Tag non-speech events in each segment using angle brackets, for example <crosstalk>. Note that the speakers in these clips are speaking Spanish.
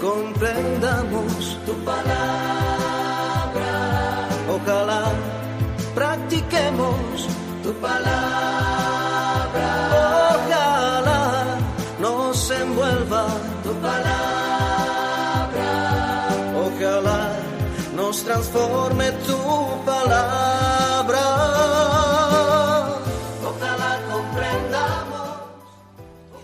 comprendamos tu palabra. Ojalá practiquemos tu palabra. Ojalá nos envuelva tu palabra. Ojalá nos transforme tu palabra. Ojalá comprendamos.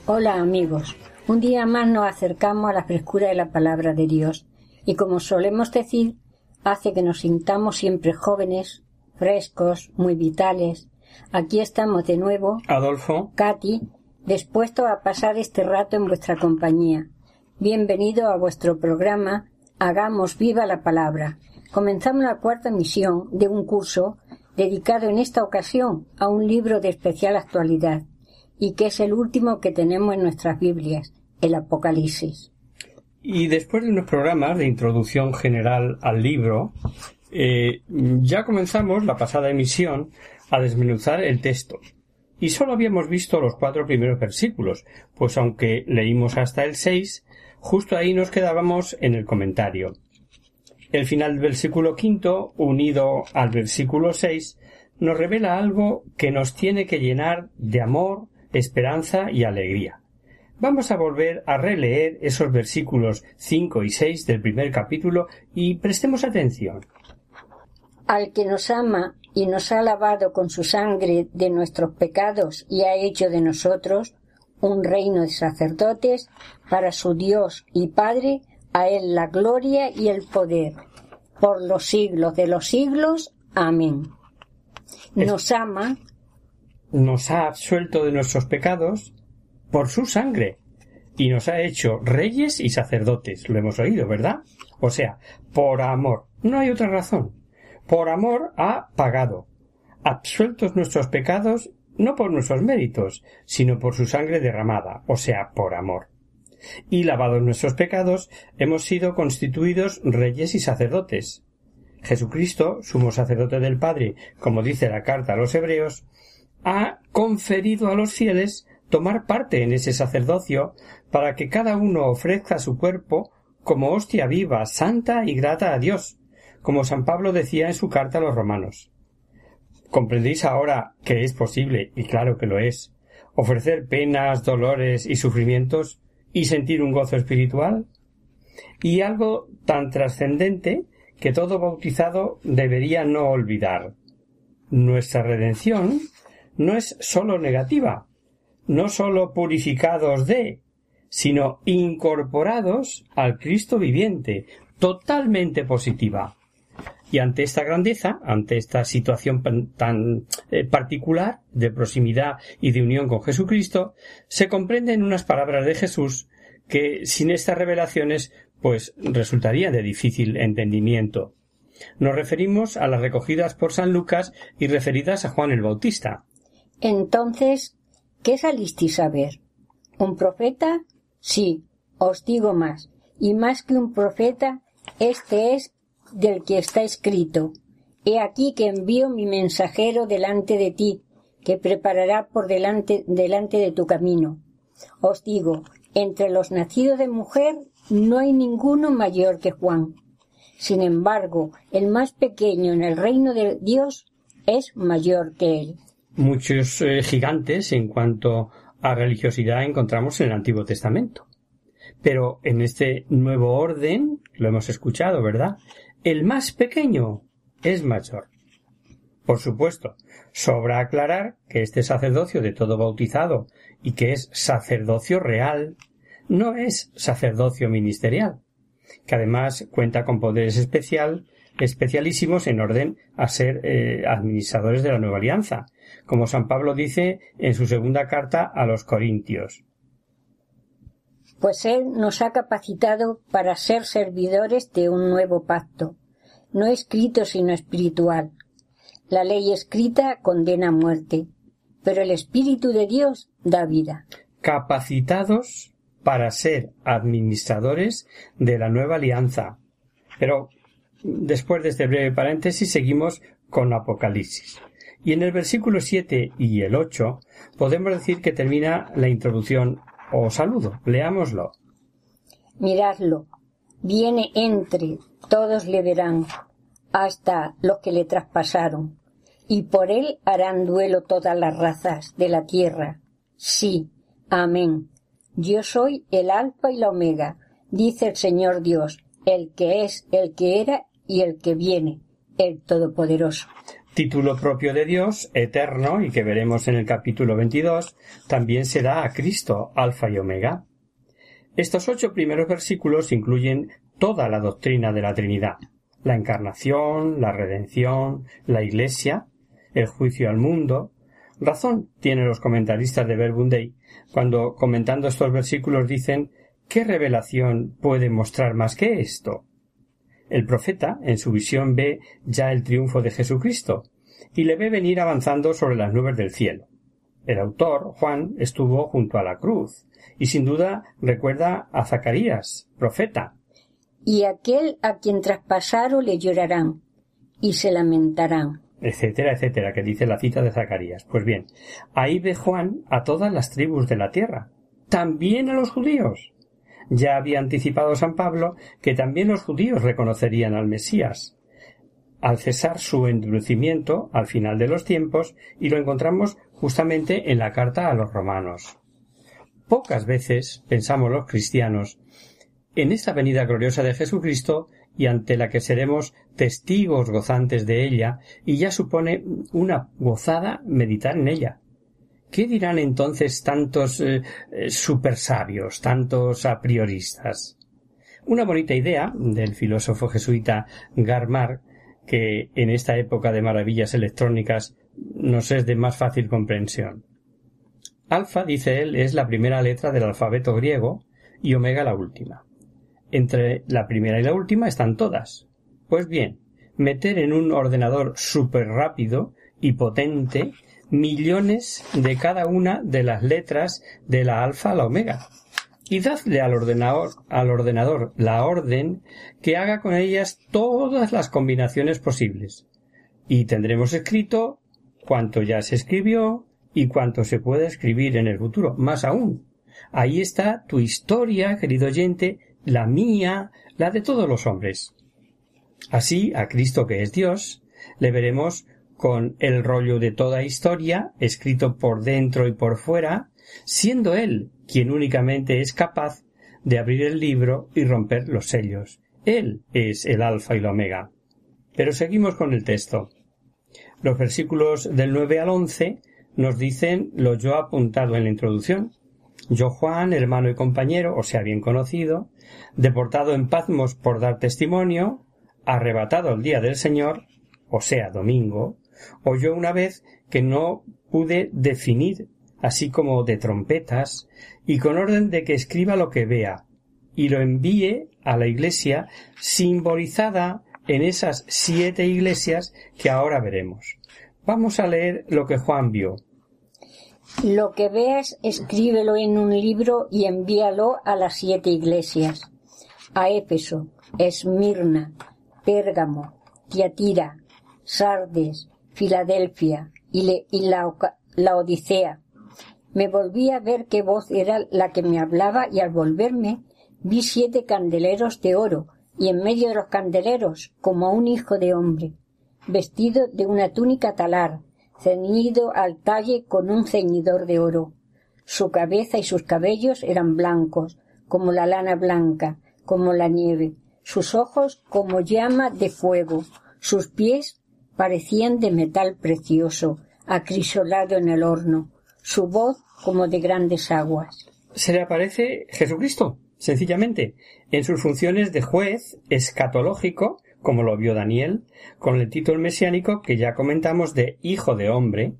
Hola amigos, un día más nos acercamos a la frescura de la palabra de Dios y como solemos decir, hace que nos sintamos siempre jóvenes, frescos, muy vitales. Aquí estamos de nuevo, Adolfo, Katy, dispuestos a pasar este rato en vuestra compañía. Bienvenido a vuestro programa Hagamos viva la palabra. Comenzamos la cuarta misión de un curso dedicado en esta ocasión a un libro de especial actualidad y que es el último que tenemos en nuestras Biblias, el Apocalipsis. y después de unos programas de introducción general al libro, eh, ya comenzamos la pasada emisión a desmenuzar el texto. Y solo habíamos visto los cuatro primeros versículos, pues aunque leímos hasta el seis, justo ahí nos quedábamos en el comentario. El final del versículo quinto, unido al versículo seis, nos revela algo que nos tiene que llenar de amor, esperanza y alegría. Vamos a volver a releer esos versículos cinco y seis del primer capítulo y prestemos atención. Al que nos ama y nos ha lavado con su sangre de nuestros pecados y ha hecho de nosotros un reino de sacerdotes para su Dios y Padre, a él la gloria y el poder, por los siglos de los siglos. Amén. Nos ama Nos ha absuelto de nuestros pecados por su sangre y nos ha hecho reyes y sacerdotes. Lo hemos oído, ¿verdad? O sea, por amor. No hay otra razón. Por amor ha pagado. Absueltos nuestros pecados no por nuestros méritos, sino por su sangre derramada, o sea, por amor. Y lavados nuestros pecados, hemos sido constituidos reyes y sacerdotes. Jesucristo, sumo sacerdote del Padre, como dice la carta a los Hebreos, ha conferido a los fieles tomar parte en ese sacerdocio para que cada uno ofrezca su cuerpo como hostia viva, santa y grata a Dios, como San Pablo decía en su carta a los romanos. ¿Comprendéis ahora que es posible, y claro que lo es, ofrecer penas, dolores y sufrimientos y sentir un gozo espiritual? Y algo tan trascendente que todo bautizado debería no olvidar. Nuestra redención no es sólo negativa, no sólo purificados de, sino incorporados al Cristo viviente, totalmente positiva. Y ante esta grandeza, ante esta situación tan eh, particular de proximidad y de unión con Jesucristo, se comprenden unas palabras de Jesús que sin estas revelaciones pues resultarían de difícil entendimiento. Nos referimos a las recogidas por San Lucas y referidas a Juan el Bautista. Entonces, ¿qué salisteis a ver? ¿Un profeta? Sí, os digo más, y más que un profeta, este es del que está escrito. He aquí que envío mi mensajero delante de ti, que preparará por delante, delante de tu camino. Os digo, entre los nacidos de mujer no hay ninguno mayor que Juan. Sin embargo, el más pequeño en el reino de Dios es mayor que él. Muchos eh, gigantes en cuanto a religiosidad encontramos en el Antiguo Testamento. Pero en este nuevo orden, lo hemos escuchado, ¿verdad? El más pequeño es mayor. Por supuesto, sobra aclarar que este sacerdocio de todo bautizado y que es sacerdocio real, no es sacerdocio ministerial, que además cuenta con poderes especial, especialísimos en orden a ser eh, administradores de la nueva alianza, como San Pablo dice en su segunda carta a los Corintios. pues Él nos ha capacitado para ser servidores de un nuevo pacto, no escrito sino espiritual. La ley escrita condena a muerte, pero el Espíritu de Dios da vida. Capacitados para ser administradores de la nueva alianza. Pero después de este breve paréntesis seguimos con Apocalipsis. Y en el versículo 7 y el 8 podemos decir que termina la introducción o saludo. Leámoslo. Miradlo. Viene entre, todos le verán, hasta los que le traspasaron. Y por él harán duelo todas las razas de la tierra. Sí, amén. Yo soy el alfa y la omega, dice el Señor Dios, el que es, el que era y el que viene, el Todopoderoso título propio de Dios, eterno, y que veremos en el capítulo 22, también se da a Cristo, Alfa y Omega. Estos ocho primeros versículos incluyen toda la doctrina de la Trinidad, la encarnación, la redención, la Iglesia, el juicio al mundo. Razón tienen los comentaristas de Verbum cuando comentando estos versículos dicen ¿qué revelación puede mostrar más que esto? El profeta, en su visión, ve ya el triunfo de Jesucristo y le ve venir avanzando sobre las nubes del cielo. El autor, Juan, estuvo junto a la cruz y sin duda recuerda a Zacarías, profeta. Y aquel a quien traspasaron le llorarán y se lamentarán. etcétera, etcétera, que dice la cita de Zacarías. Pues bien, ahí ve Juan a todas las tribus de la tierra, también a los judíos. Ya había anticipado San Pablo que también los judíos reconocerían al Mesías al cesar su endurecimiento al final de los tiempos y lo encontramos justamente en la carta a los romanos. Pocas veces pensamos los cristianos en esta venida gloriosa de Jesucristo y ante la que seremos testigos gozantes de ella y ya supone una gozada meditar en ella. ¿Qué dirán entonces tantos eh, eh, supersabios, tantos a prioristas? Una bonita idea del filósofo jesuita Garmar, que en esta época de maravillas electrónicas nos es de más fácil comprensión. Alfa, dice él, es la primera letra del alfabeto griego y omega la última. Entre la primera y la última están todas. Pues bien, meter en un ordenador súper rápido y potente millones de cada una de las letras de la alfa a la omega. Y dadle al ordenador, al ordenador la orden que haga con ellas todas las combinaciones posibles. Y tendremos escrito cuanto ya se escribió y cuanto se pueda escribir en el futuro. Más aún. Ahí está tu historia, querido oyente, la mía, la de todos los hombres. Así, a Cristo que es Dios, le veremos con el rollo de toda historia, escrito por dentro y por fuera, siendo él quien únicamente es capaz de abrir el libro y romper los sellos. Él es el alfa y el omega. Pero seguimos con el texto. Los versículos del 9 al 11 nos dicen lo yo apuntado en la introducción. Yo Juan, hermano y compañero, o sea bien conocido, deportado en Patmos por dar testimonio, arrebatado el día del Señor, o sea domingo, oyó una vez que no pude definir, así como de trompetas, y con orden de que escriba lo que vea, y lo envíe a la iglesia simbolizada en esas siete iglesias que ahora veremos. Vamos a leer lo que Juan vio. Lo que veas, escríbelo en un libro y envíalo a las siete iglesias. A Éfeso, Esmirna, Pérgamo, Tiatira, Sardes, Filadelfia y, la, Odisea. Me volví a ver qué voz era la que me hablaba y al volverme vi siete candeleros de oro y en medio de los candeleros como un hijo de hombre, vestido de una túnica talar, ceñido al talle con un ceñidor de oro. Su cabeza y sus cabellos eran blancos, como la lana blanca, como la nieve, sus ojos como llama de fuego, sus pies parecían de metal precioso, acrisolado en el horno, su voz como de grandes aguas. Se le aparece Jesucristo, sencillamente, en sus funciones de juez escatológico, como lo vio Daniel, con el título mesiánico que ya comentamos de Hijo de Hombre,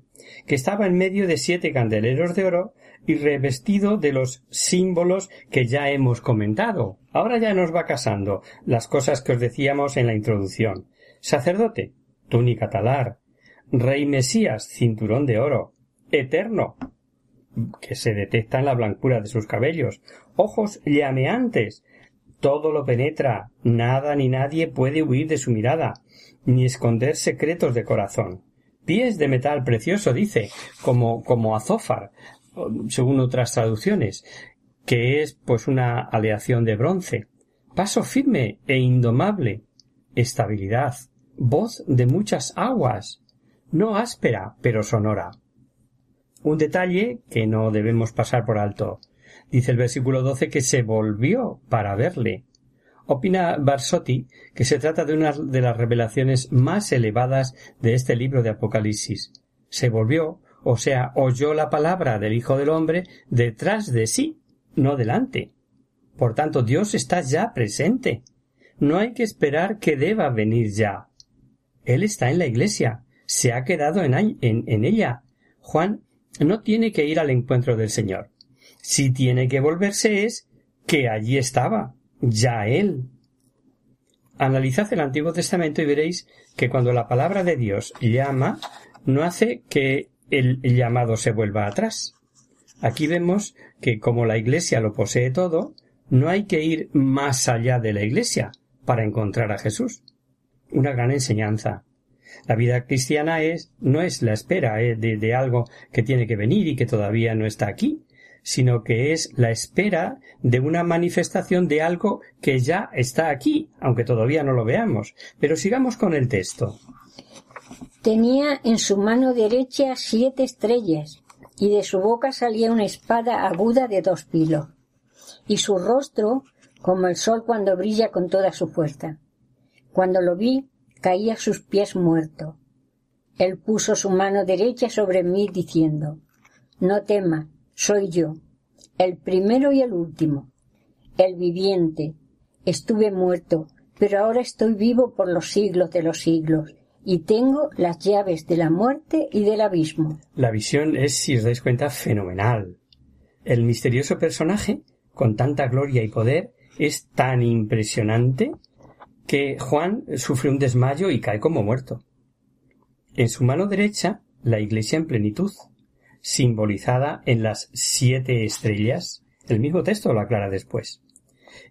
que estaba en medio de siete candeleros de oro y revestido de los símbolos que ya hemos comentado. Ahora ya nos va casando las cosas que os decíamos en la introducción. Sacerdote, túnica talar, rey Mesías, cinturón de oro, eterno, que se detecta en la blancura de sus cabellos, ojos llameantes, todo lo penetra, nada ni nadie puede huir de su mirada, ni esconder secretos de corazón. Pies de metal precioso, dice, como, como azófar, según otras traducciones, que es pues una aleación de bronce. Paso firme e indomable. Estabilidad. Voz de muchas aguas. No áspera, pero sonora. Un detalle que no debemos pasar por alto. Dice el versículo 12 que se volvió para verle. Opina Barsotti que se trata de una de las revelaciones más elevadas de este libro de Apocalipsis. Se volvió, o sea, oyó la palabra del Hijo del Hombre detrás de sí, no delante. Por tanto, Dios está ya presente. No hay que esperar que deba venir ya. Él está en la iglesia, se ha quedado en, ella. Juan no tiene que ir al encuentro del Señor. Si tiene que volverse es que allí estaba, ya Él. Analizad el Antiguo Testamento y veréis que cuando la palabra de Dios llama, no hace que el llamado se vuelva atrás. Aquí vemos que como la Iglesia lo posee todo, no hay que ir más allá de la Iglesia para encontrar a Jesús. Una gran enseñanza. La vida cristiana es, no es la espera eh, de, algo que tiene que venir y que todavía no está aquí, sino que es la espera de una manifestación de algo que ya está aquí, aunque todavía no lo veamos. Pero sigamos con el texto. Tenía en su mano derecha siete estrellas, y de su boca salía una espada aguda de dos filos, y su rostro como el sol cuando brilla con toda su fuerza. Cuando lo vi, caí a sus pies muerto. Él puso su mano derecha sobre mí diciendo, No tema, soy yo, el primero y el último, el viviente. Estuve muerto, pero ahora estoy vivo por los siglos de los siglos, y tengo las llaves de la muerte y del abismo. La visión es, si os dais cuenta, fenomenal. El misterioso personaje, con tanta gloria y poder, es tan impresionante que Juan sufre un desmayo y cae como muerto. En su mano derecha, la iglesia en plenitud, simbolizada en las siete estrellas. El mismo texto lo aclara después.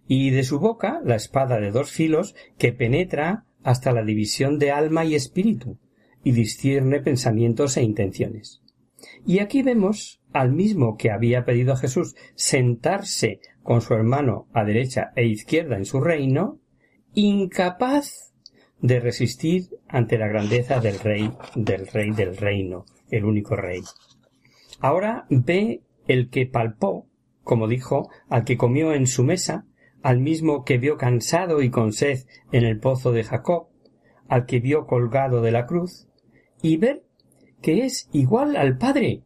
Y de su boca, la espada de dos filos que penetra hasta la división de alma y espíritu y discierne pensamientos e intenciones. Y aquí vemos al mismo que había pedido a Jesús sentarse con su hermano a derecha e izquierda en su reino, incapaz de resistir ante la grandeza del rey, del rey del reino, el único rey. Ahora ve el que palpó, como dijo, al que comió en su mesa, al mismo que vio cansado y con sed en el pozo de Jacob, al que vio colgado de la cruz, y ver que es igual al Padre,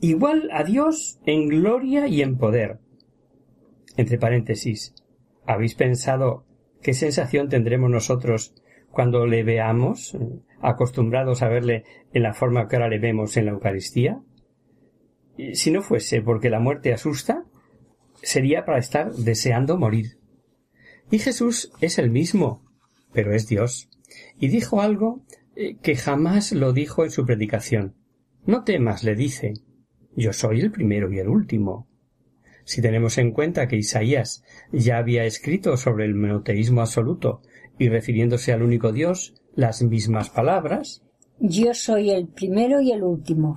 igual a Dios en gloria y en poder. Entre paréntesis, ¿habéis pensado ¿Qué sensación tendremos nosotros cuando le veamos, acostumbrados a verle en la forma que ahora le vemos en la Eucaristía? Si no fuese porque la muerte asusta, sería para estar deseando morir. Y Jesús es el mismo, pero es Dios. Y dijo algo eh, que jamás lo dijo en su predicación. No temas, le dice. Yo soy el primero y el último. Si tenemos en cuenta que Isaías ya había escrito sobre el monoteísmo absoluto y refiriéndose al único Dios las mismas palabras, Yo soy el primero y el último.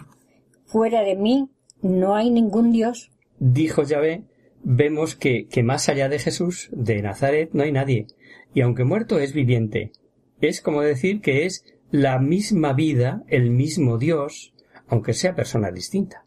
Fuera de mí no hay ningún Dios. Dijo Yahvé, vemos que, que más allá de Jesús, de Nazaret, no hay nadie, y aunque muerto es viviente. Es como decir que es la misma vida, el mismo Dios, aunque sea persona distinta.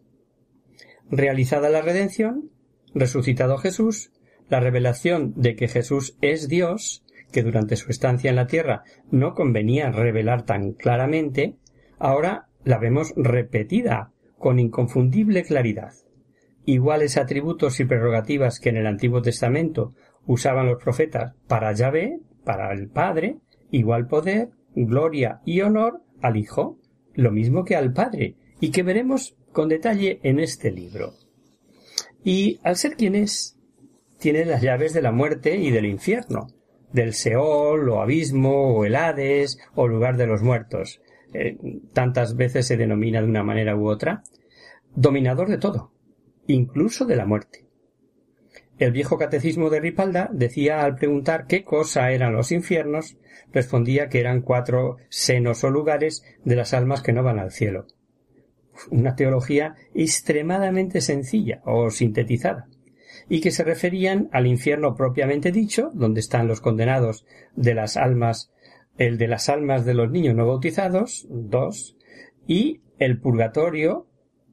Realizada la redención, resucitado Jesús, la revelación de que Jesús es Dios, que durante su estancia en la tierra no convenía revelar tan claramente, ahora la vemos repetida con inconfundible claridad. Iguales atributos y prerrogativas que en el Antiguo Testamento usaban los profetas para Yahvé, para el Padre, igual poder, gloria y honor al Hijo, lo mismo que al Padre, y que veremos con detalle en este libro. Y al ser quien es, tiene las llaves de la muerte y del infierno, del Seol o abismo o el Hades o lugar de los muertos. Eh, tantas veces se denomina de una manera u otra, dominador de todo, incluso de la muerte. El viejo catecismo de Ripalda decía al preguntar qué cosa eran los infiernos, respondía que eran cuatro senos o lugares de las almas que no van al cielo. Una teología extremadamente sencilla o sintetizada, y que se referían al infierno propiamente dicho, donde están los condenados de las almas, el de las almas de los niños no bautizados, dos, y el purgatorio,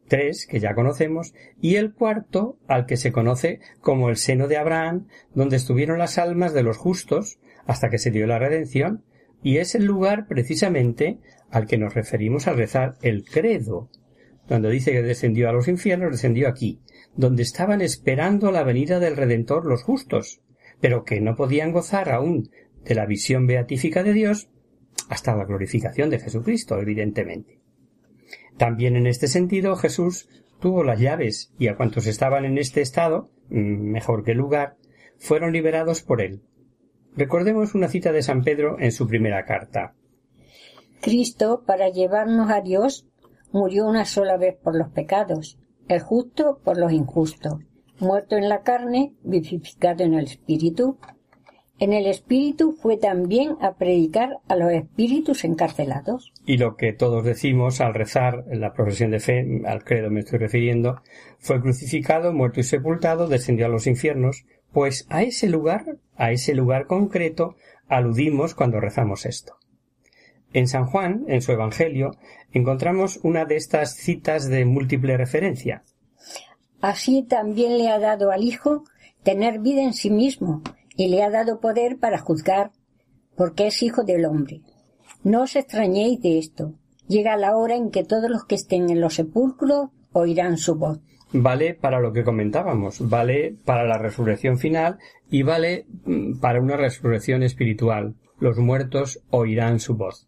tres, que ya conocemos, y el cuarto, al que se conoce como el seno de Abraham, donde estuvieron las almas de los justos hasta que se dio la redención, y es el lugar precisamente al que nos referimos al rezar el credo. Cuando dice que descendió a los infiernos, descendió aquí, donde estaban esperando la venida del Redentor los justos, pero que no podían gozar aún de la visión beatífica de Dios hasta la glorificación de Jesucristo, evidentemente. También en este sentido Jesús tuvo las llaves y a cuantos estaban en este estado, mm, mejor que lugar, fueron liberados por él. Recordemos una cita de San Pedro en su primera carta. Cristo, para llevarnos a Dios, murió una sola vez por los pecados, el justo por los injustos, muerto en la carne, vivificado en el espíritu, en el espíritu fue también a predicar a los espíritus encarcelados. Y lo que todos decimos al rezar en la profesión de fe, al credo me estoy refiriendo, fue crucificado, muerto y sepultado, descendió a los infiernos, pues a ese lugar, a ese lugar concreto, aludimos cuando rezamos esto. En San Juan, en su Evangelio, encontramos una de estas citas de múltiple referencia. Así también le ha dado al Hijo tener vida en sí mismo y le ha dado poder para juzgar, porque es hijo del hombre. No os extrañéis de esto. Llega la hora en que todos los que estén en los sepulcros oirán su voz. Vale para lo que comentábamos, vale para la resurrección final y vale mm, para una resurrección espiritual. Los muertos oirán su voz.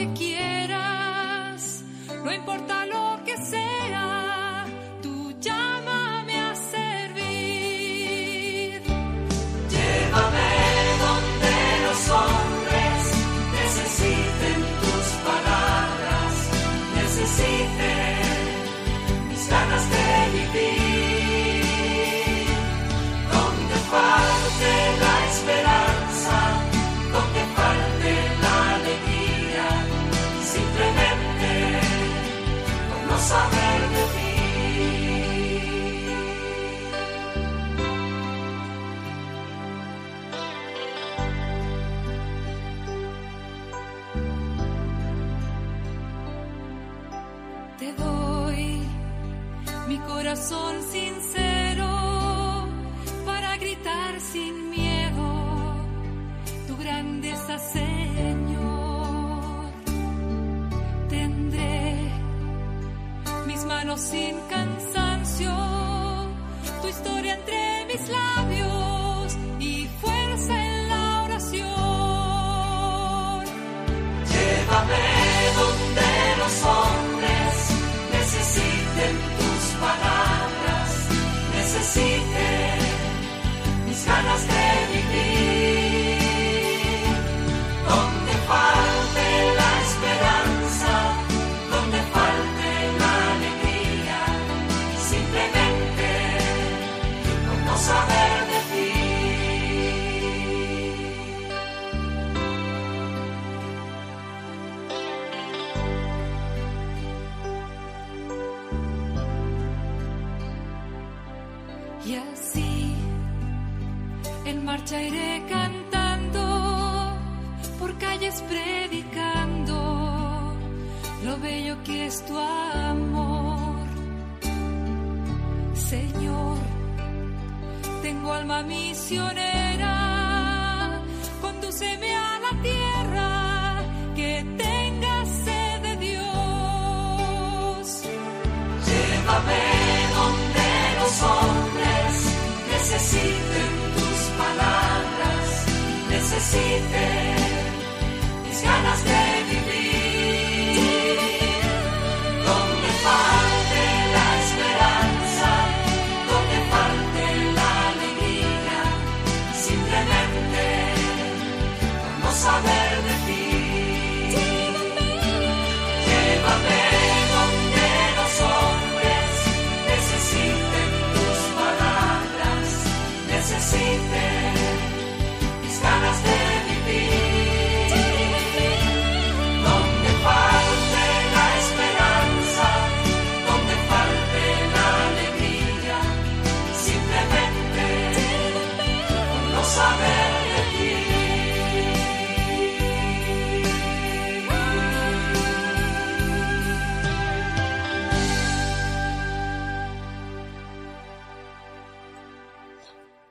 es tu See mercy.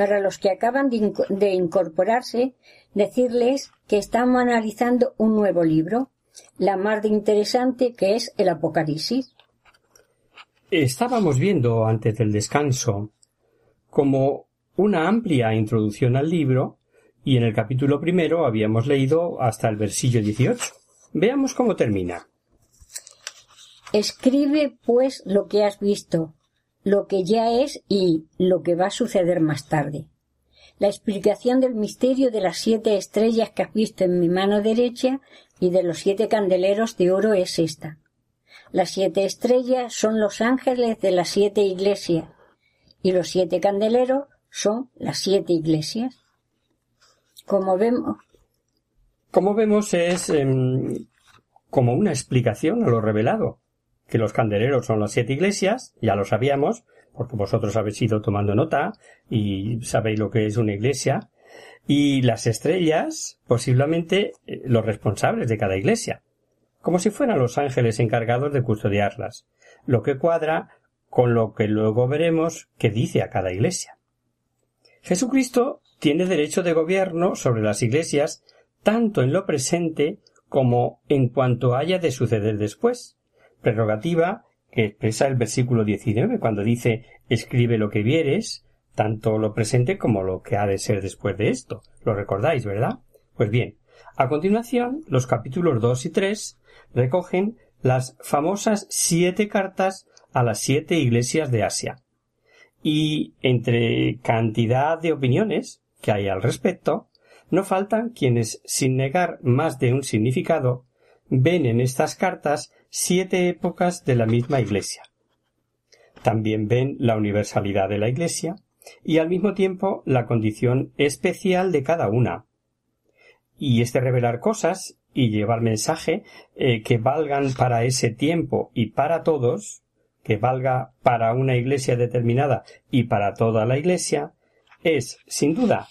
Para los que acaban de, inco- de incorporarse, decirles que estamos analizando un nuevo libro, la más de interesante que es el Apocalipsis. Estábamos viendo antes del descanso como una amplia introducción al libro y en el capítulo primero habíamos leído hasta el versillo 18. Veamos cómo termina. Escribe pues lo que has visto, lo que ya es y lo que va a suceder más tarde. La explicación del misterio de las siete estrellas que has visto en mi mano derecha y de los siete candeleros de oro es esta. Las siete estrellas son los ángeles de las siete iglesias y los siete candeleros son las siete iglesias. Como vemos, Como vemos es em, como una explicación a lo revelado, que los candeleros son las siete iglesias, ya lo sabíamos, porque vosotros habéis ido tomando nota y sabéis lo que es una iglesia, y las estrellas, posiblemente eh, los responsables de cada iglesia, como si fueran los ángeles encargados de custodiarlas, lo que cuadra con lo que luego veremos que dice a cada iglesia. Jesucristo tiene derecho de gobierno sobre las iglesias tanto en lo presente como en cuanto haya de suceder después, prerrogativa que expresa el versículo 19 cuando dice escribe lo que vieres, tanto lo presente como lo que ha de ser después de esto. Lo recordáis, ¿verdad? Pues bien, a continuación, los capítulos 2 y 3 recogen las famosas siete cartas a las siete iglesias de Asia. Y entre cantidad de opiniones que hay al respecto, no faltan quienes, sin negar más de un significado, ven en estas cartas siete épocas de la misma Iglesia. También ven la universalidad de la Iglesia y al mismo tiempo la condición especial de cada una. Y este revelar cosas y llevar mensaje eh, que valgan para ese tiempo y para todos, que valga para una iglesia determinada y para toda la iglesia, es, sin duda,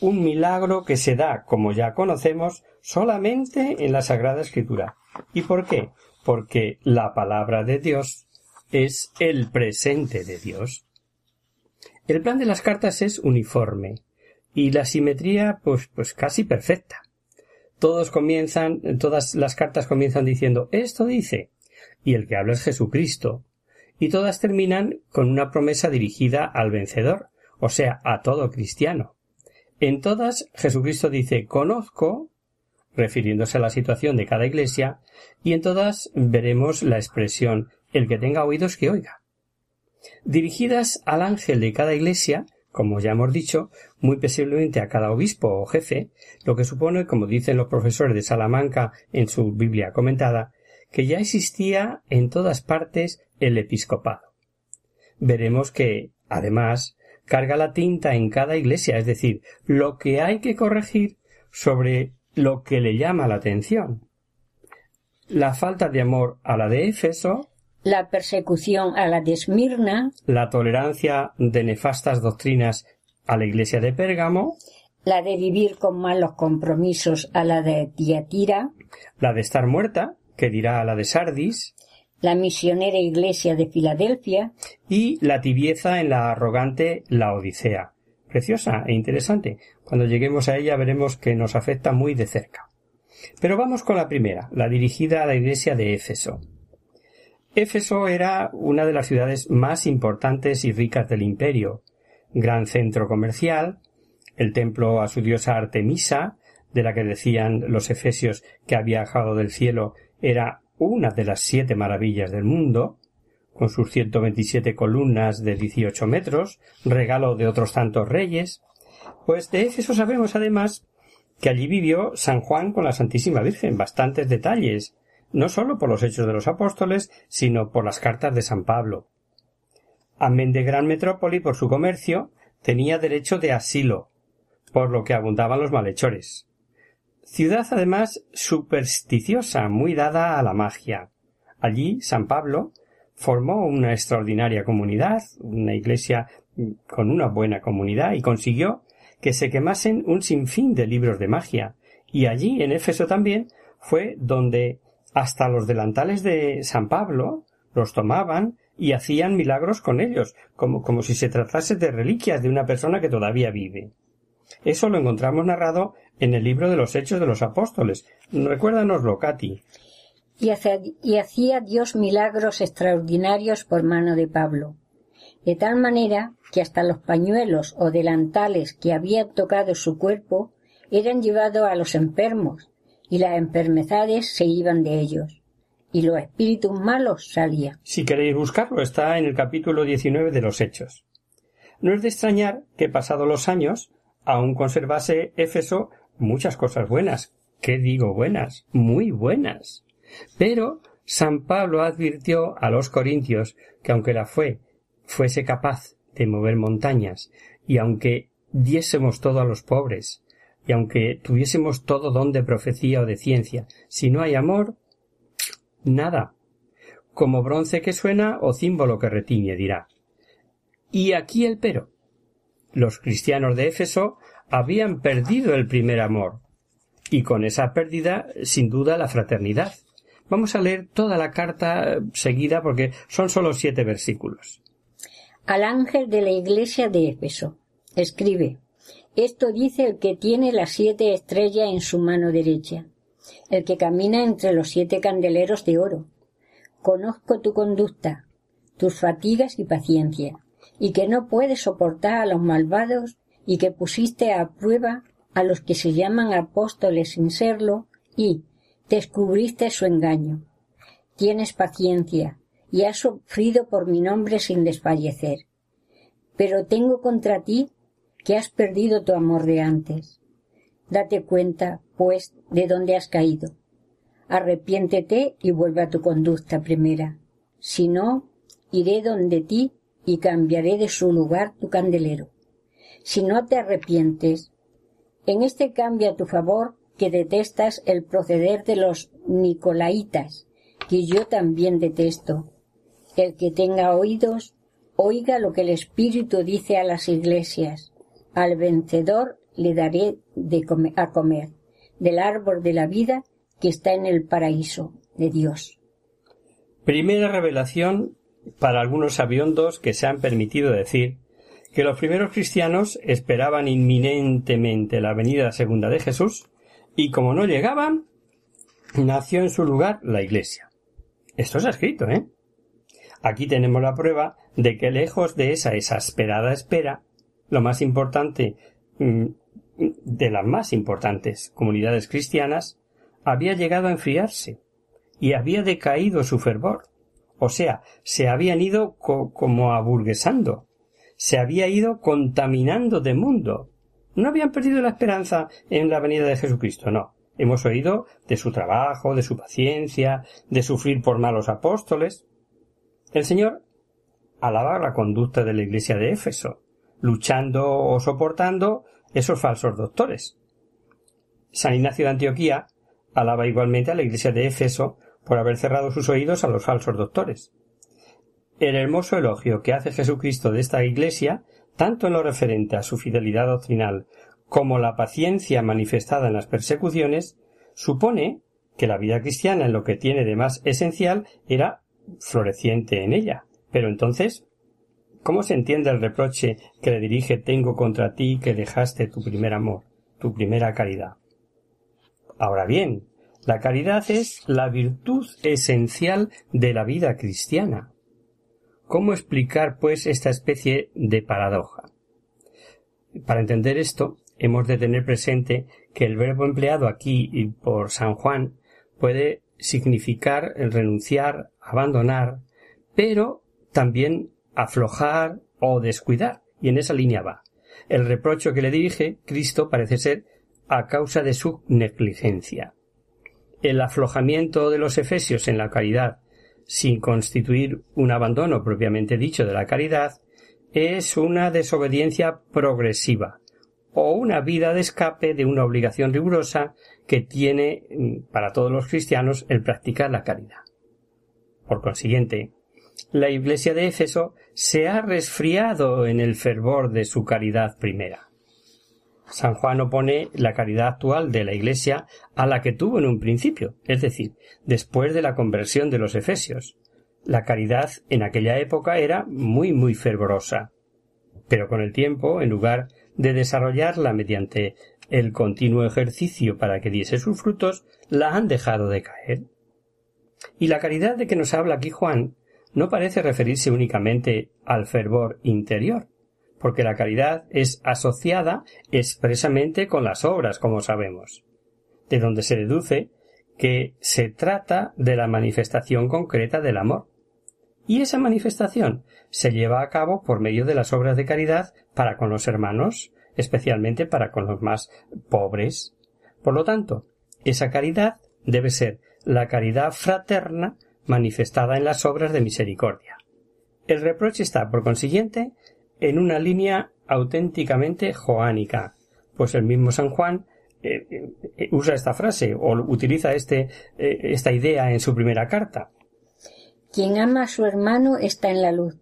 un milagro que se da, como ya conocemos, solamente en la Sagrada Escritura. ¿Y por qué? Porque la palabra de Dios es el presente de Dios. El plan de las cartas es uniforme y la simetría pues pues casi perfecta. Todos comienzan, todas las cartas comienzan diciendo esto dice y el que habla es Jesucristo y todas terminan con una promesa dirigida al vencedor, o sea, a todo cristiano. En todas Jesucristo dice conozco, refiriéndose a la situación de cada iglesia, y en todas veremos la expresión el que tenga oídos que oiga. Dirigidas al ángel de cada iglesia, como ya hemos dicho, muy posiblemente a cada obispo o jefe, lo que supone, como dicen los profesores de Salamanca en su Biblia comentada, que ya existía en todas partes el episcopado. Veremos que, además, carga la tinta en cada iglesia, es decir, lo que hay que corregir sobre lo que le llama la atención. La falta de amor a la de Éfeso, la persecución a la de Esmirna, la tolerancia de nefastas doctrinas a la iglesia de Pérgamo, la de vivir con malos compromisos a la de Tiatira, la de estar muerta, que dirá a la de Sardis, la misionera iglesia de Filadelfia. Y la tibieza en la arrogante La Odisea. Preciosa e interesante. Cuando lleguemos a ella veremos que nos afecta muy de cerca. Pero vamos con la primera, la dirigida a la iglesia de Éfeso. Éfeso era una de las ciudades más importantes y ricas del imperio, gran centro comercial, el templo a su diosa Artemisa, de la que decían los efesios que había bajado del cielo, era una de las siete maravillas del mundo, con sus ciento veintisiete columnas de dieciocho metros, regalo de otros tantos reyes, pues de Éfeso sabemos además que allí vivió San Juan con la Santísima Virgen, bastantes detalles, no sólo por los hechos de los apóstoles, sino por las cartas de San Pablo. Amén de gran metrópoli por su comercio, tenía derecho de asilo, por lo que abundaban los malhechores. Ciudad además supersticiosa, muy dada a la magia. Allí San Pablo formó una extraordinaria comunidad, una iglesia con una buena comunidad y consiguió que se quemasen un sinfín de libros de magia. Y allí, en Éfeso también, fue donde hasta los delantales de San Pablo los tomaban y hacían milagros con ellos, como, como si se tratase de reliquias de una persona que todavía vive. Eso lo encontramos narrado en el libro de los Hechos de los Apóstoles. Recuérdanoslo, Katy. Y, hacía Dios milagros extraordinarios por mano de Pablo, de tal manera que hasta los pañuelos o delantales que habían tocado su cuerpo eran llevados a los enfermos, y las enfermedades se iban de ellos, y los espíritus malos salían. Si queréis buscarlo, está en el capítulo 19 de los Hechos. No es de extrañar que pasados los años aún conservase Éfeso muchas cosas buenas. ¿Qué digo buenas? Muy buenas. Pero San Pablo advirtió a los corintios que aunque la fe fuese capaz de mover montañas, y aunque diésemos todo a los pobres, y aunque tuviésemos todo don de profecía o de ciencia, si no hay amor, nada. Como bronce que suena o címbalo que retiñe, dirá. Y aquí el pero. Los cristianos de Éfeso habían perdido el primer amor, y con esa pérdida, sin duda, la fraternidad. Vamos a leer toda la carta seguida porque son solo siete versículos. Al ángel de la iglesia de Éfeso. Escribe. Esto dice el que tiene las siete estrellas en su mano derecha, el que camina entre los siete candeleros de oro. Conozco tu conducta, tus fatigas y paciencia, y que no puedes soportar a los malvados y que pusiste a prueba a los que se llaman apóstoles sin serlo y descubriste su engaño. Tienes paciencia y has sufrido por mi nombre sin desfallecer. Pero tengo contra ti que has perdido tu amor de antes. Date cuenta, pues, de dónde has caído. Arrepiéntete y vuelve a tu conducta primera. Si no, iré donde ti y cambiaré de su lugar tu candelero si no te arrepientes. En este cambia a tu favor que detestas el proceder de los nicolaitas, que yo también detesto. El que tenga oídos, oiga lo que el Espíritu dice a las iglesias. Al vencedor le daré de a comer del árbol de la vida que está en el paraíso de Dios. Primera revelación para algunos aviondos que se han permitido decir que los primeros cristianos esperaban inminentemente la venida segunda de Jesús y como no llegaban, nació en su lugar la Iglesia. Esto ha escrito, ¿eh? Aquí tenemos la prueba de que lejos de esa exasperada espera, lo más importante mm, de las más importantes comunidades cristianas, había llegado a enfriarse y había decaído su fervor. O sea, se habían ido como aburguesando, se había ido contaminando de mundo. No habían perdido la esperanza en la venida de Jesucristo, no. Hemos oído de su trabajo, de su paciencia, de sufrir por malos apóstoles. El Señor alaba la conducta de la iglesia de Éfeso. luchando o soportando esos falsos doctores. San Ignacio de Antioquía alaba igualmente a la iglesia de Éfeso por haber cerrado sus oídos a los falsos doctores. El hermoso elogio que hace Jesucristo de esta iglesia, tanto en lo referente a su fidelidad doctrinal como la paciencia manifestada en las persecuciones, supone que la vida cristiana en lo que tiene de más esencial era floreciente en ella. Pero entonces, ¿cómo se entiende el reproche que le dirige tengo contra ti que dejaste tu primer amor, tu primera caridad? Ahora bien, la caridad es la virtud esencial de la vida cristiana. ¿Cómo explicar, pues, esta especie de paradoja? Para entender esto, hemos de tener presente que el verbo empleado aquí por San Juan puede significar renunciar, abandonar, pero también aflojar o descuidar, y en esa línea va. El reprocho que le dirige Cristo parece ser a causa de su negligencia. El aflojamiento de los efesios en la caridad, sin constituir un abandono propiamente dicho de la caridad, es una desobediencia progresiva, o una vida de escape de una obligación rigurosa que tiene mm, para todos los cristianos el practicar la caridad. Por consiguiente, la Iglesia de Éfeso se ha resfriado en el fervor de su caridad primera. San Juan opone la caridad actual de la Iglesia a la que tuvo en un principio, es decir, después de la conversión de los Efesios. La caridad en aquella época era muy muy fervorosa. Pero con el tiempo, en lugar de desarrollarla mediante el continuo ejercicio para que diese sus frutos, la han dejado de caer. Y la caridad de que nos habla aquí Juan no parece referirse únicamente al fervor interior, porque la caridad es asociada expresamente con las obras, como sabemos, de donde se deduce que se trata de la manifestación concreta del amor. Y esa manifestación se lleva a cabo por medio de las obras de caridad para con los hermanos, especialmente para con los más pobres. Por lo tanto, esa caridad debe ser la caridad fraterna manifestada en las obras de misericordia. El reproche está, por consiguiente, en una línea auténticamente joánica, pues el mismo San Juan eh, eh, usa esta frase o utiliza este, eh, esta idea en su primera carta. Quien ama a su hermano está en la luz,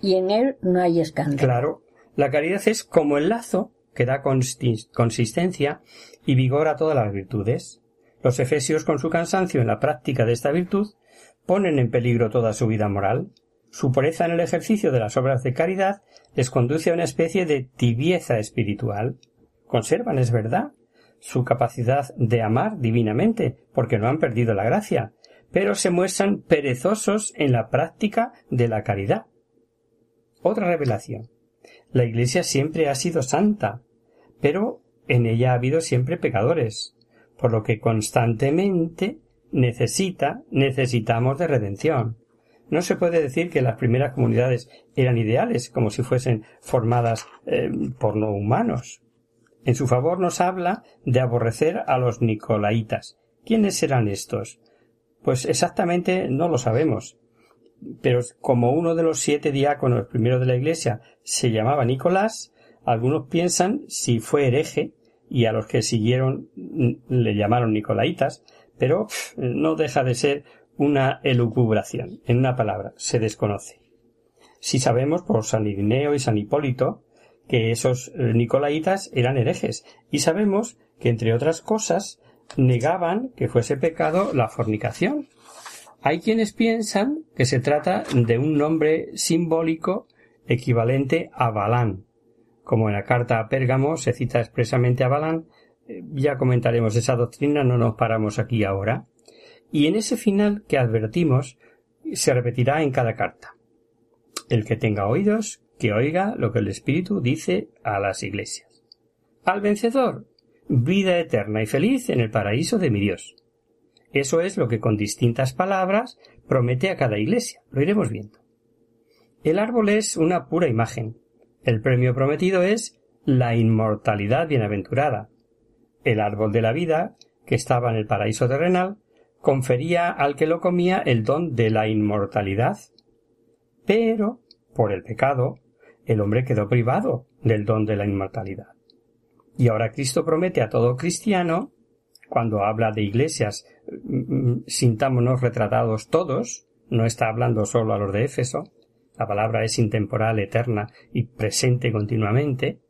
y en él no hay escándalo. Claro, la caridad es como el lazo que da consistencia y vigor a todas las virtudes. Los efesios, con su cansancio en la práctica de esta virtud, ponen en peligro toda su vida moral. Su pureza en el ejercicio de las obras de caridad les conduce a una especie de tibieza espiritual. Conservan, es verdad, su capacidad de amar divinamente, porque no han perdido la gracia, pero se muestran perezosos en la práctica de la caridad. Otra revelación. La Iglesia siempre ha sido santa, pero en ella ha habido siempre pecadores, por lo que constantemente necesita, necesitamos de redención. No se puede decir que las primeras comunidades eran ideales, como si fuesen formadas eh, por no humanos. En su favor nos habla de aborrecer a los nicolaitas. ¿Quiénes serán estos? Pues exactamente no lo sabemos. Pero como uno de los siete diáconos primero de la Iglesia se llamaba Nicolás, algunos piensan si fue hereje y a los que siguieron le llamaron Nicolaitas, pero no deja de ser una elucubración. En una palabra, se desconoce. Si sabemos por San Igneo y San Hipólito que esos eh, Nicolaitas eran herejes y sabemos que entre otras cosas negaban que fuese pecado la fornicación. Hay quienes piensan que se trata de un nombre simbólico equivalente a Balán. Como en la carta a Pérgamo se cita expresamente a Balán, eh, ya comentaremos esa doctrina, no nos paramos aquí ahora. Y en ese final que advertimos se repetirá en cada carta. El que tenga oídos, que oiga lo que el Espíritu dice a las iglesias. Al vencedor, vida eterna y feliz en el paraíso de mi Dios. Eso es lo que con distintas palabras promete a cada iglesia. Lo iremos viendo. El árbol es una pura imagen. El premio prometido es la inmortalidad bienaventurada. El árbol de la vida, que estaba en el paraíso terrenal, confería al que lo comía el don de la inmortalidad. Pero, por el pecado, el hombre quedó privado del don de la inmortalidad. Y ahora Cristo promete a todo cristiano, cuando habla de iglesias, mm, mm, sintámonos retratados todos, no está hablando solo a los de Éfeso, la palabra es intemporal, eterna y presente continuamente,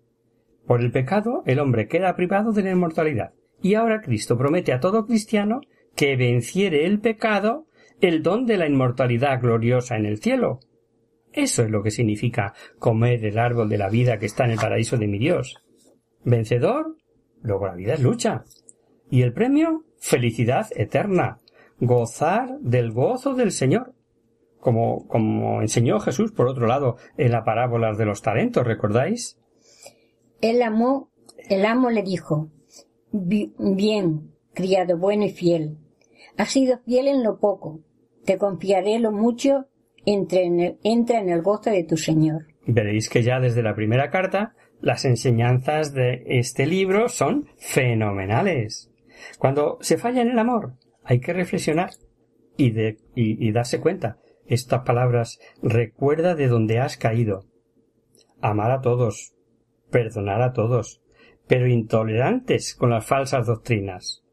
por el pecado el hombre queda privado de la inmortalidad. Y ahora Cristo promete a todo cristiano que venciere el pecado el don de la inmortalidad gloriosa en el cielo. Eso es lo que significa comer el árbol de la vida que está en el paraíso de mi Dios. Vencedor, luego la vida es lucha. Y el premio, felicidad eterna, gozar del gozo del Señor. Como, como enseñó Jesús, por otro lado, en la parábola de los talentos, ¿recordáis? El amo, el amo le dijo, bien, criado bueno y fiel. Has sido fiel en lo poco. Te confiaré lo mucho, entra en el, entra en el gozo de tu Señor. Veréis que ya desde la primera carta las enseñanzas de este libro son fenomenales. Cuando se falla en el amor, hay que reflexionar y, y, darse cuenta. Estas palabras recuerda de dónde has caído. Amar a todos, perdonar a todos, pero intolerantes con las falsas doctrinas.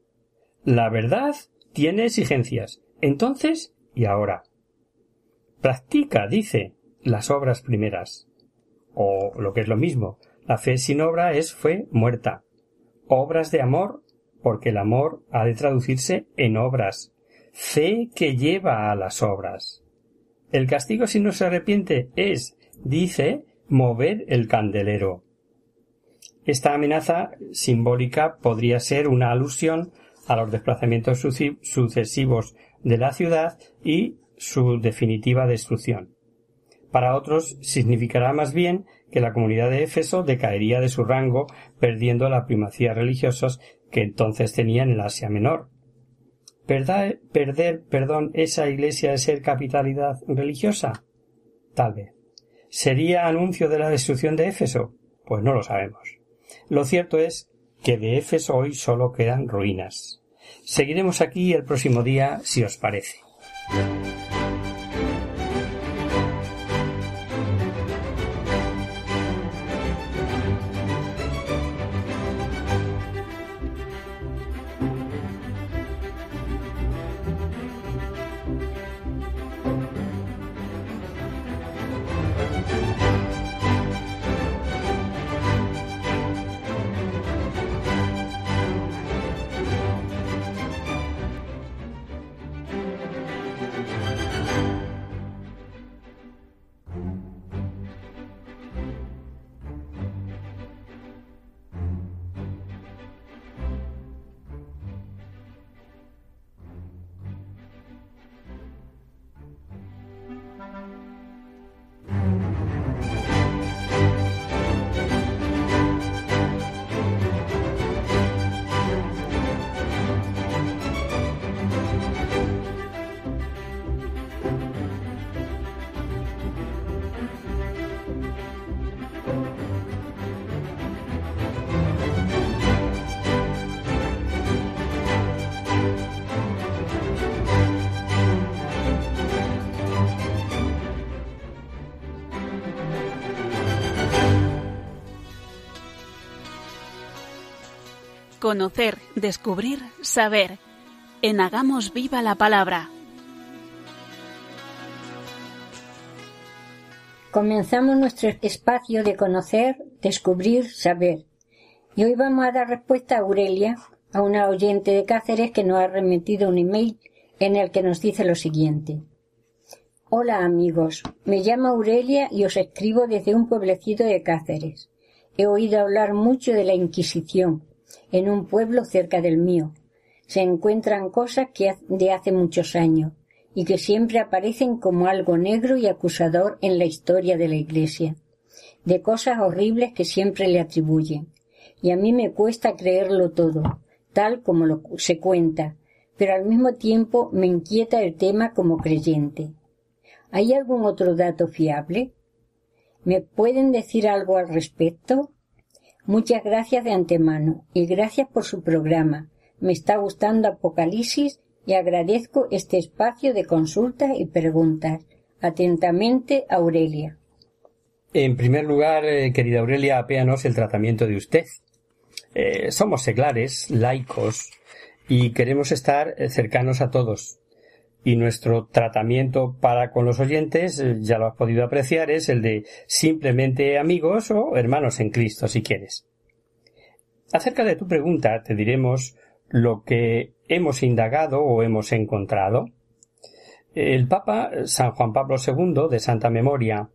La verdad tiene exigencias, entonces y ahora. Practica, dice, las obras primeras. O lo que es lo mismo, la fe sin obra es fe muerta. Obras de amor, porque el amor ha de traducirse en obras. Fe que lleva a las obras. El castigo si no se arrepiente es, dice, mover el candelero. Esta amenaza simbólica podría ser una alusión a los desplazamientos sucesivos de la ciudad y su definitiva destrucción. Para otros significará más bien que la comunidad de Éfeso decaería de su rango, perdiendo la primacía religiosa que entonces tenía en el Asia Menor. ¿Perder, perder, perdón, esa iglesia de ser capitalidad religiosa? Tal vez. ¿Sería anuncio de la destrucción de Éfeso? Pues no lo sabemos. Lo cierto es que de Éfeso hoy solo quedan ruinas. Seguiremos aquí el próximo día, si os parece. Conocer, descubrir, saber. En Hagamos Viva la Palabra. Comenzamos nuestro espacio de conocer, descubrir, saber. Y hoy vamos a dar respuesta a Aurelia, a una oyente de Cáceres que nos ha remitido un email en el que nos dice lo siguiente. Hola amigos, me llamo Aurelia y os escribo desde un pueblecito de Cáceres. He oído hablar mucho de la Inquisición, en un pueblo cerca del mío. Se encuentran cosas que de hace muchos años y que siempre aparecen como algo negro y acusador en la historia de la Iglesia, de cosas horribles que siempre le atribuyen. Y a mí me cuesta creerlo todo, tal como lo se cuenta, pero al mismo tiempo me inquieta el tema como creyente. ¿Hay algún otro dato fiable? ¿Me pueden decir algo al respecto? Muchas gracias de antemano y gracias por su programa. Me está gustando Apocalipsis y agradezco este espacio de consultas y preguntas. Atentamente, Aurelia. En primer lugar, eh, querida Aurelia, apéanos el tratamiento de usted. Eh, somos seglares, laicos, y queremos estar eh, cercanos a todos. Y nuestro tratamiento para con los oyentes, ya lo has podido apreciar, es el de simplemente amigos o hermanos en Cristo, si quieres. Acerca de tu pregunta, te diremos lo que hemos indagado o hemos encontrado. El Papa San Juan Pablo II, de Santa Memoria,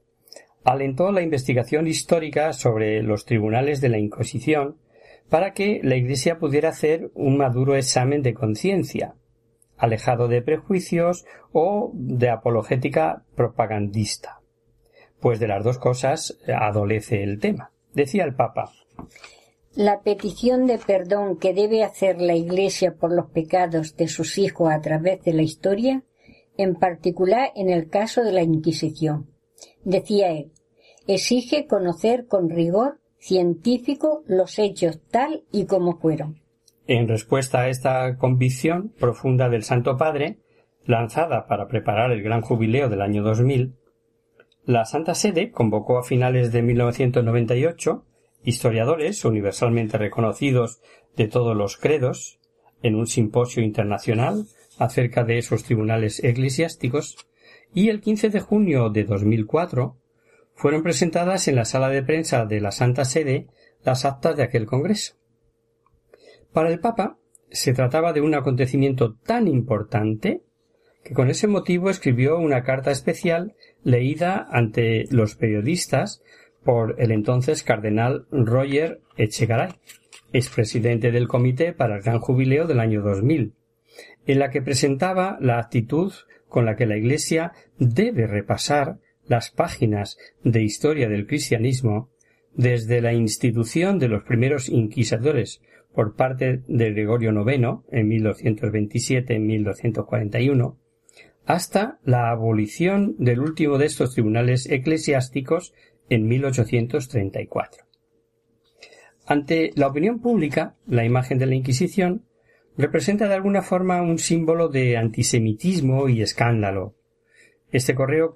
alentó la investigación histórica sobre los tribunales de la Inquisición para que la Iglesia pudiera hacer un maduro examen de conciencia, alejado de prejuicios o de apologética propagandista. Pues de las dos cosas adolece el tema. Decía el Papa. La petición de perdón que debe hacer la Iglesia por los pecados de sus hijos a través de la historia, en particular en el caso de la Inquisición. Decía él, exige conocer con rigor científico los hechos tal y como fueron. En respuesta a esta convicción profunda del Santo Padre, lanzada para preparar el gran jubileo del año 2000, la Santa Sede convocó a finales de 1998 historiadores universalmente reconocidos de todos los credos en un simposio internacional acerca de esos tribunales eclesiásticos y el 15 de junio de 2004 fueron presentadas en la sala de prensa de la Santa Sede las actas de aquel Congreso. Para el Papa se trataba de un acontecimiento tan importante que con ese motivo escribió una carta especial leída ante los periodistas por el entonces cardenal Roger Echegaray, expresidente del Comité para el Gran Jubileo del año 2000, en la que presentaba la actitud con la que la Iglesia debe repasar las páginas de historia del cristianismo desde la institución de los primeros inquisidores por parte de Gregorio IX en 1227-1241 hasta la abolición del último de estos tribunales eclesiásticos en 1834. Ante la opinión pública, la imagen de la Inquisición representa de alguna forma un símbolo de antisemitismo y escándalo. Este correo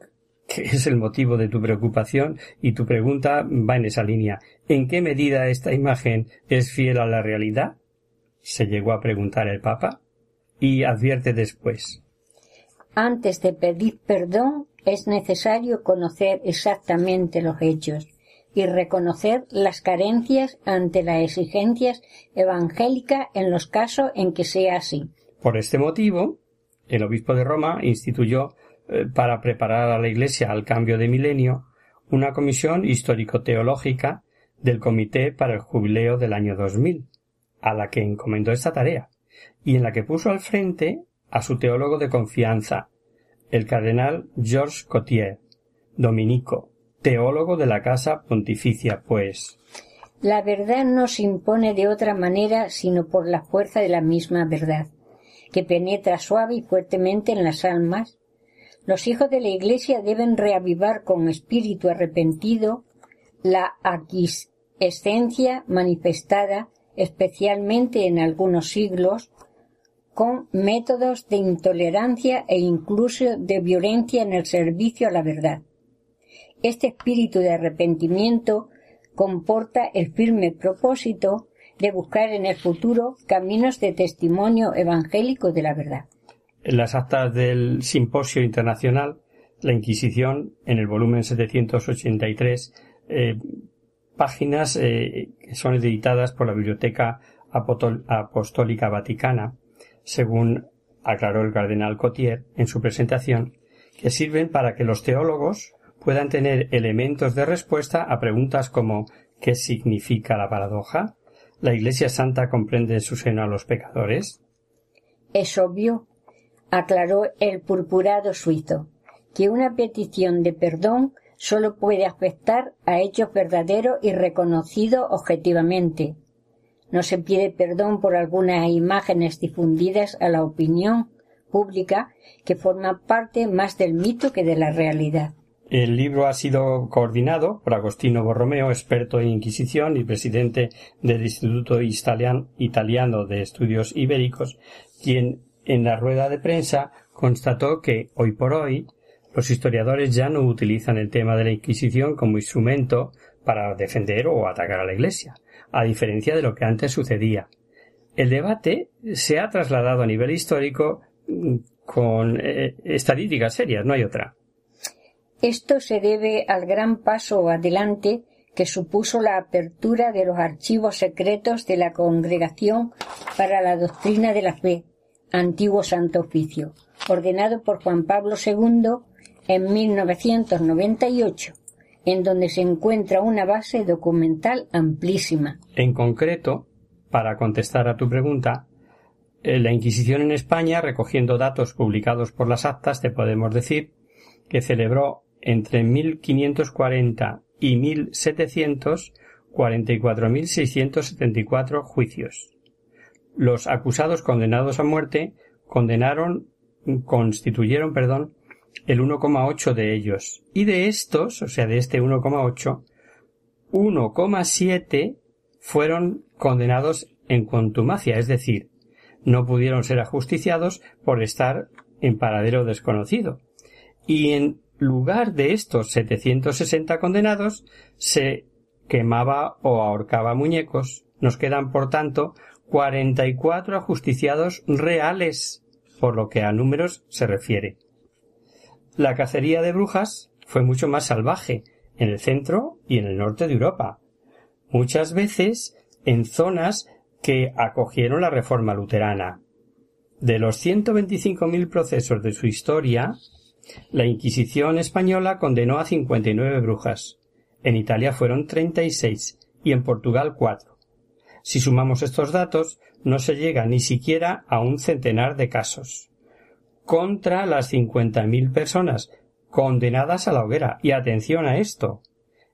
que es el motivo de tu preocupación y tu pregunta va en esa línea. ¿En qué medida esta imagen es fiel a la realidad? se llegó a preguntar el Papa y advierte después. Antes de pedir perdón es necesario conocer exactamente los hechos y reconocer las carencias ante las exigencias evangélicas en los casos en que sea así. Por este motivo, el obispo de Roma instituyó para preparar a la Iglesia al cambio de milenio una comisión histórico-teológica del Comité para el Jubileo del año 2000, a la que encomendó esta tarea, y en la que puso al frente a su teólogo de confianza, el cardenal Georges Cotier, dominico, teólogo de la Casa Pontificia, pues. La verdad no se impone de otra manera sino por la fuerza de la misma verdad, que penetra suave y fuertemente en las almas los hijos de la Iglesia deben reavivar con espíritu arrepentido la aquiescencia manifestada especialmente en algunos siglos con métodos de intolerancia e incluso de violencia en el servicio a la verdad. Este espíritu de arrepentimiento comporta el firme propósito de buscar en el futuro caminos de testimonio evangélico de la verdad. En las actas del Simposio Internacional, la Inquisición, en el volumen 783, eh, páginas eh, que son editadas por la Biblioteca Apostólica Vaticana, según aclaró el cardenal Cotier en su presentación, que sirven para que los teólogos puedan tener elementos de respuesta a preguntas como ¿qué significa la paradoja? ¿La Iglesia Santa comprende en su seno a los pecadores? Es obvio aclaró el purpurado suizo, que una petición de perdón sólo puede afectar a hechos verdaderos y reconocidos objetivamente. No se pide perdón por algunas imágenes difundidas a la opinión pública que forman parte más del mito que de la realidad. El libro ha sido coordinado por Agostino Borromeo, experto en Inquisición y presidente del Instituto Italiano de Estudios Ibéricos, quien en la rueda de prensa constató que hoy por hoy Los historiadores ya no utilizan el tema de la Inquisición como instrumento para defender o atacar a la Iglesia, a diferencia de lo que antes sucedía. El debate se ha trasladado a nivel histórico mm, con eh, estadísticas serias, no hay otra. Esto se debe al gran paso adelante que supuso la apertura de los archivos secretos de la Congregación para la Doctrina de la Fe, antiguo Santo Oficio, ordenado por Juan Pablo II en 1998, en donde se encuentra una base documental amplísima. En concreto, para contestar a tu pregunta, eh, la Inquisición en España, recogiendo datos publicados por las actas, te podemos decir que celebró entre 1540 y 1700 44.674 juicios. Los acusados condenados a muerte condenaron, constituyeron, perdón, el 1,8 de ellos. Y de estos, o sea, de este 1,8, 1,7 fueron condenados en contumacia, es decir, no pudieron ser ajusticiados por estar en paradero desconocido. Y en lugar de estos 760 condenados, se quemaba o ahorcaba muñecos. Nos quedan, por tanto, 44 ajusticiados reales, por lo que a números se refiere. La cacería de brujas fue mucho más salvaje en el centro y en el norte de Europa, muchas veces en zonas que acogieron la reforma luterana. De los 125.000 procesos de su historia, la Inquisición española condenó a 59 brujas. En Italia fueron 36 y en Portugal cuatro. Si sumamos estos datos, no se llega ni siquiera a un centenar de casos. Contra las 50.000 personas condenadas a la hoguera. Y atención a esto.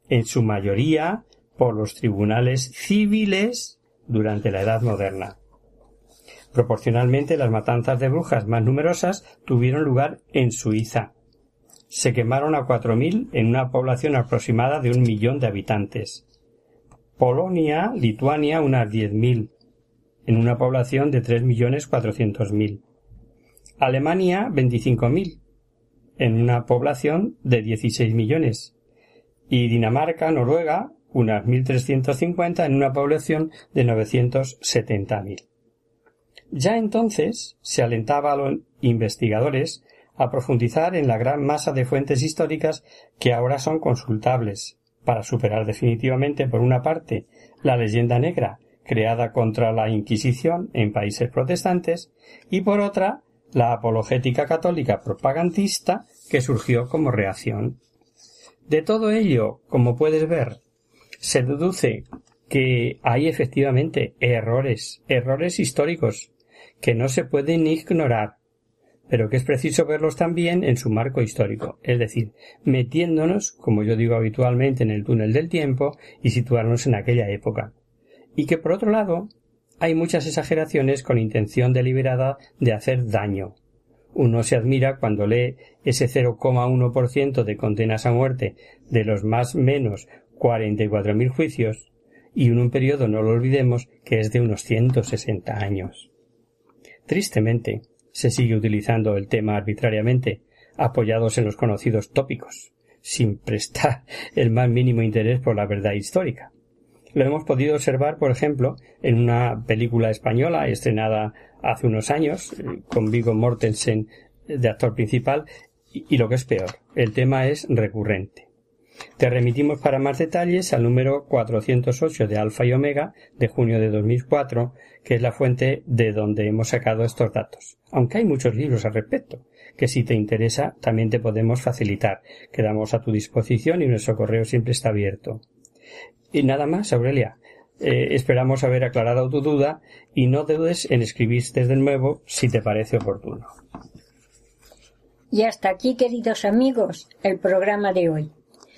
En su mayoría por los tribunales civiles durante la Edad Moderna. Proporcionalmente, las matanzas de brujas más numerosas tuvieron lugar en Suiza. Se quemaron a cuatro mil en una población aproximada de un millón de habitantes. Polonia, Lituania, unas diez mil, en una población de tres millones cuatrocientos mil. Alemania, veinticinco mil, en una población de dieciséis millones. Y Dinamarca, Noruega, unas cincuenta en una población de mil. Ya entonces se alentaba a los investigadores a profundizar en la gran masa de fuentes históricas que ahora son consultables, para superar definitivamente, por una parte, la leyenda negra creada contra la Inquisición en países protestantes y por otra, la apologética católica propagandista que surgió como reacción. De todo ello, como puedes ver, se deduce que hay efectivamente errores, errores históricos, que no se pueden ignorar, pero que es preciso verlos también en su marco histórico, es decir, metiéndonos, como yo digo habitualmente, en el túnel del tiempo y situarnos en aquella época. Y que por otro lado, hay muchas exageraciones con intención deliberada de hacer daño. Uno se admira cuando lee ese 0,1% de condenas a muerte de los más menos 44.000 juicios y en un periodo, no lo olvidemos, que es de unos 160 años. Tristemente, se sigue utilizando el tema arbitrariamente, apoyados en los conocidos tópicos, sin prestar <laughs> el más mínimo interés por la verdad histórica. Lo hemos podido observar, por ejemplo, en una película española estrenada hace unos años, eh, con Vigo Mortensen de actor principal, y lo que es peor, el tema es recurrente. Te remitimos para más detalles al número 408 de Alfa y Omega de junio de 2004, que es la fuente de donde hemos sacado estos datos. Aunque hay muchos libros al respecto, que si te interesa también te podemos facilitar. Quedamos a tu disposición y nuestro correo siempre está abierto. Y nada más, Aurelia. Eh, esperamos haber aclarado tu duda y no dudes en escribir desde nuevo si te parece oportuno. Y hasta aquí, queridos amigos, el programa de hoy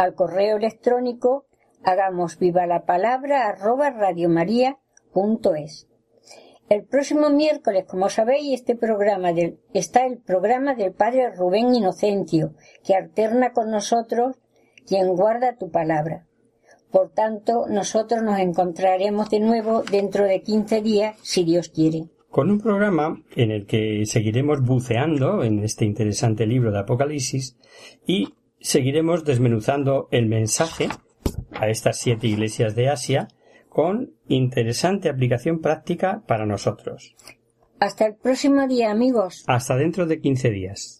al correo electrónico hagamos viva la palabra arroba radiomaria.es. El próximo miércoles, como sabéis, este programa del, está el programa del Padre Rubén Inocencio, que alterna con nosotros quien guarda tu palabra. Por tanto, nosotros nos encontraremos de nuevo dentro de 15 días, si Dios quiere. Con un programa en el que seguiremos buceando en este interesante libro de Apocalipsis y seguiremos desmenuzando el mensaje a estas siete iglesias de Asia con interesante aplicación práctica para nosotros. Hasta el próximo día, amigos. Hasta dentro de 15 días.